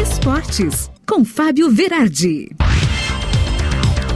Esportes, com Fábio Verardi.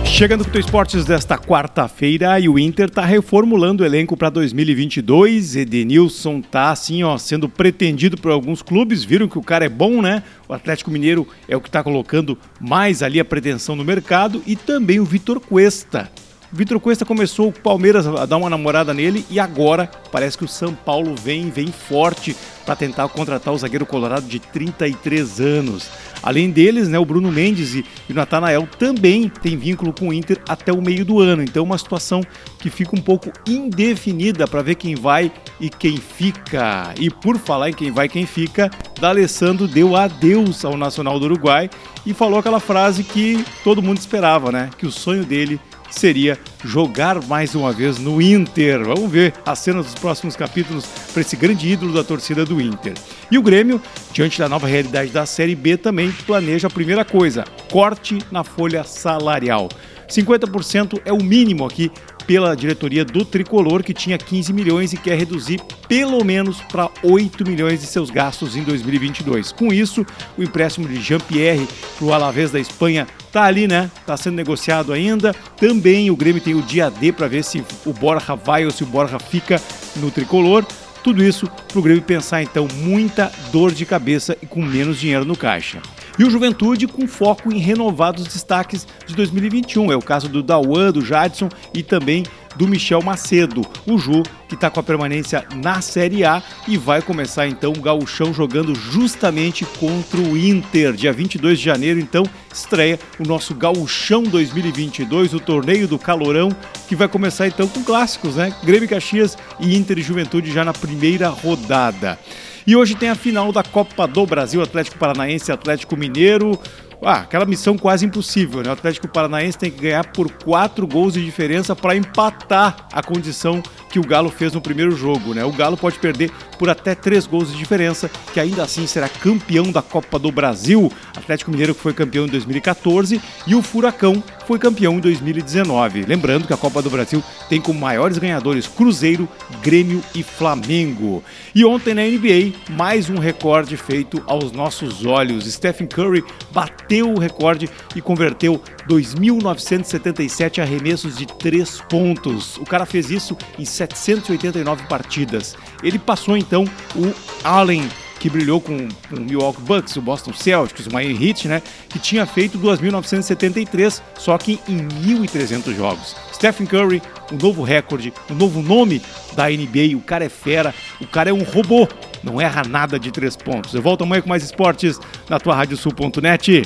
Chegando com o Esportes desta quarta-feira e o Inter está reformulando o elenco para 2022. Edenilson está assim, ó, sendo pretendido por alguns clubes. Viram que o cara é bom, né? O Atlético Mineiro é o que está colocando mais ali a pretensão no mercado e também o Vitor Cuesta. Vitor Cuesta começou o Palmeiras a dar uma namorada nele e agora parece que o São Paulo vem, vem forte para tentar contratar o zagueiro colorado de 33 anos. Além deles, né, o Bruno Mendes e, o Natanael também têm vínculo com o Inter até o meio do ano. Então, uma situação que fica um pouco indefinida para ver quem vai e quem fica. E por falar em quem vai e quem fica, D'Alessandro deu adeus ao Nacional do Uruguai e falou aquela frase que todo mundo esperava, né? Que o sonho dele seria jogar mais uma vez no Inter. Vamos ver a cena dos próximos capítulos para esse grande ídolo da torcida do Inter. E o Grêmio, diante da nova realidade da Série B, também planeja a primeira coisa: corte na folha salarial. 50% é o mínimo aqui pela diretoria do Tricolor, que tinha 15 milhões e quer reduzir pelo menos para 8 milhões de seus gastos em 2022. Com isso, o empréstimo de Jean-Pierre para o Alavés da Espanha tá ali, né? Tá sendo negociado ainda. Também o Grêmio tem o dia D para ver se o Borja vai ou se o Borja fica no Tricolor. Tudo isso para o Grêmio pensar então muita dor de cabeça e com menos dinheiro no caixa. E o Juventude com foco em renovados destaques de 2021. É o caso do Dauan, do Jadson e também do Michel Macedo, o Ju, que está com a permanência na Série A e vai começar então o gauchão jogando justamente contra o Inter. Dia 22 de janeiro, então, estreia o nosso gauchão 2022, o torneio do Calorão, que vai começar então com clássicos, né? Grêmio Caxias e Inter e Juventude já na primeira rodada. E hoje tem a final da Copa do Brasil, Atlético Paranaense Atlético Mineiro. Ah, aquela missão quase impossível, né? O Atlético Paranaense tem que ganhar por quatro gols de diferença para empatar a condição que o Galo fez no primeiro jogo, né? O Galo pode perder por até três gols de diferença, que ainda assim será campeão da Copa do Brasil. Atlético Mineiro que foi campeão em 2014 e o Furacão foi campeão em 2019. Lembrando que a Copa do Brasil tem como maiores ganhadores Cruzeiro, Grêmio e Flamengo. E ontem na NBA, mais um recorde feito aos nossos olhos. Stephen Curry bateu o recorde e converteu 2.977 arremessos de três pontos. O cara fez isso em 789 partidas. Ele passou então o Allen que brilhou com o Milwaukee Bucks, o Boston Celtics, o Miami Heat, né? Que tinha feito 2.973, só que em 1.300 jogos. Stephen Curry, um novo recorde, um novo nome da NBA. O cara é fera, o cara é um robô, não erra nada de três pontos. Eu volto amanhã com mais esportes na tua radiosul.net.